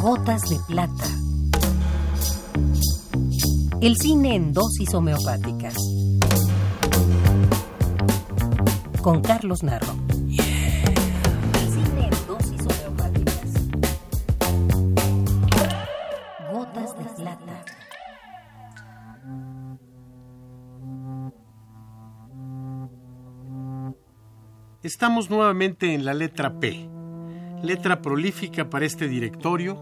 Gotas de plata. El cine en dosis homeopáticas. Con Carlos Narro. El cine en dosis homeopáticas. Gotas de plata. Estamos nuevamente en la letra P, letra prolífica para este directorio,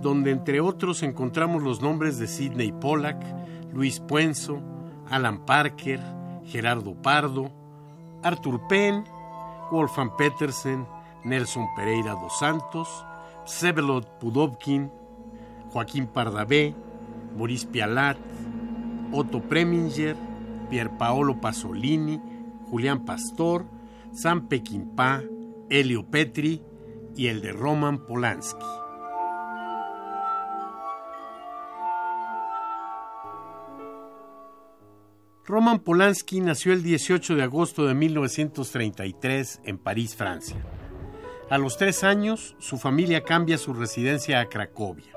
donde entre otros encontramos los nombres de Sidney Pollack, Luis Puenzo, Alan Parker, Gerardo Pardo, Arthur Penn, Wolfgang Petersen, Nelson Pereira dos Santos, Vsevolod Pudovkin, Joaquín Pardavé, Maurice Pialat, Otto Preminger, Pierpaolo Pasolini, Julián Pastor, Sam Peckinpah, Elio Petri y el de Roman Polanski. Roman Polanski nació el 18 de agosto de 1933 en París, Francia. A los tres años, su familia cambia su residencia a Cracovia,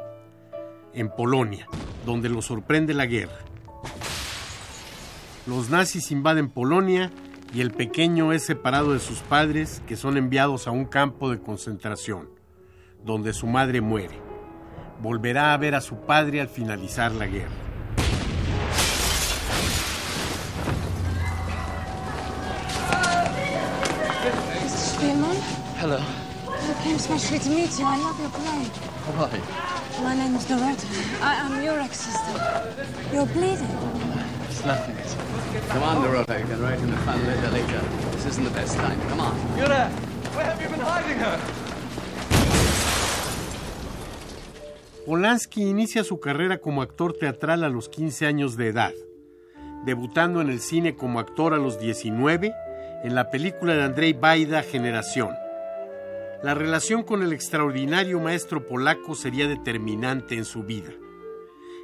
en Polonia, donde lo sorprende la guerra. Los nazis invaden Polonia y el pequeño es separado de sus padres que son enviados a un campo de concentración, donde su madre muere. Volverá a ver a su padre al finalizar la guerra. Mr. Spielman, Hello. I came especially to meet you. I love your play. How are you? My name is Dorota. I am your ex-sister. You're bleeding. Can write fun letter later. This isn't the best time. Come on. Yura, where have you been hiding her? Polanski inicia su carrera como actor teatral a los 15 años de edad, debutando en el cine como actor a los 19 en la película de Andrei Baida Generación. La relación con el extraordinario maestro polaco sería determinante en su vida.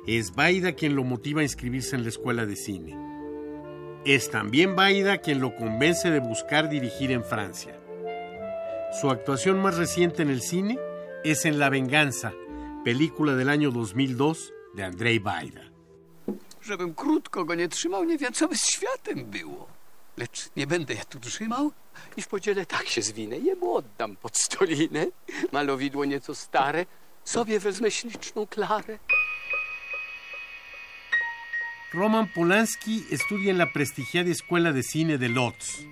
Es Baida quien lo motiva a inscribirse en la escuela de cine. Es también Baida quien lo convence de buscar dirigir en Francia. Su actuación más reciente en el cine es en La Venganza, película del año 2002 de Andrzej co by z światem było. Lecz trzymał wezmę. Roman Polanski estudia en la prestigiada Escuela de Cine de Lodz,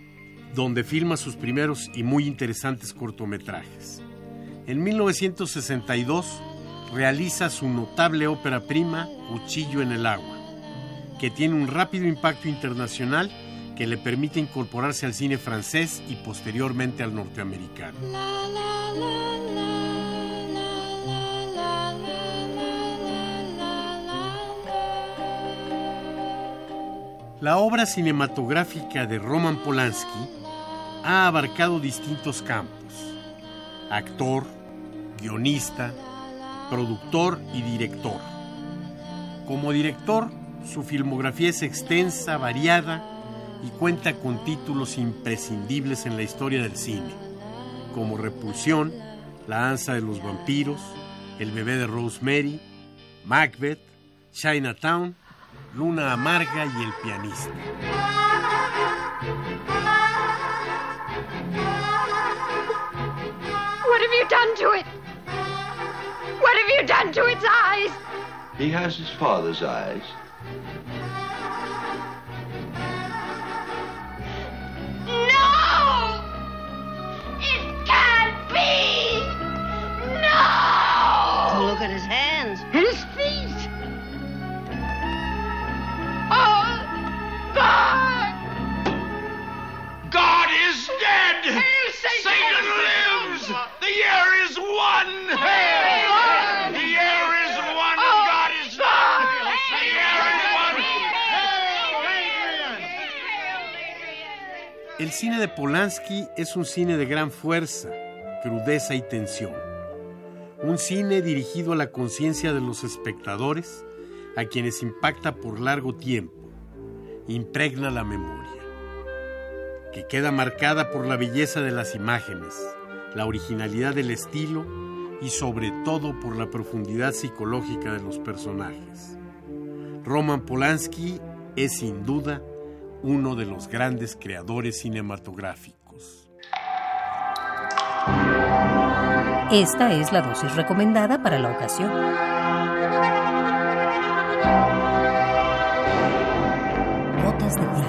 donde filma sus primeros y muy interesantes cortometrajes. En 1962 realiza su notable ópera prima Cuchillo en el agua, que tiene un rápido impacto internacional que le permite incorporarse al cine francés y posteriormente al norteamericano. Obra cinematográfica de Roman Polanski ha abarcado distintos campos. Actor, guionista, productor y director. Como director, su filmografía es extensa, variada y cuenta con títulos imprescindibles en la historia del cine, como Repulsión, La Ansa de los Vampiros, El bebé de Rosemary, Macbeth, Chinatown, Luna Amarga y El pianista. What have you done to it? What have you done to its eyes? He has his father's eyes. No! It can't be! No! Look at his hands. And his feet! El cine de Polanski es un cine de gran fuerza, crudeza y tensión. Un cine dirigido a la conciencia de los espectadores, a quienes impacta por largo tiempo, impregna la memoria, que queda marcada por la belleza de las imágenes, la originalidad del estilo y sobre todo por la profundidad psicológica de los personajes. Roman Polanski es sin duda uno de los grandes creadores cinematográficos. Esta es la dosis recomendada para la ocasión. Gotas de.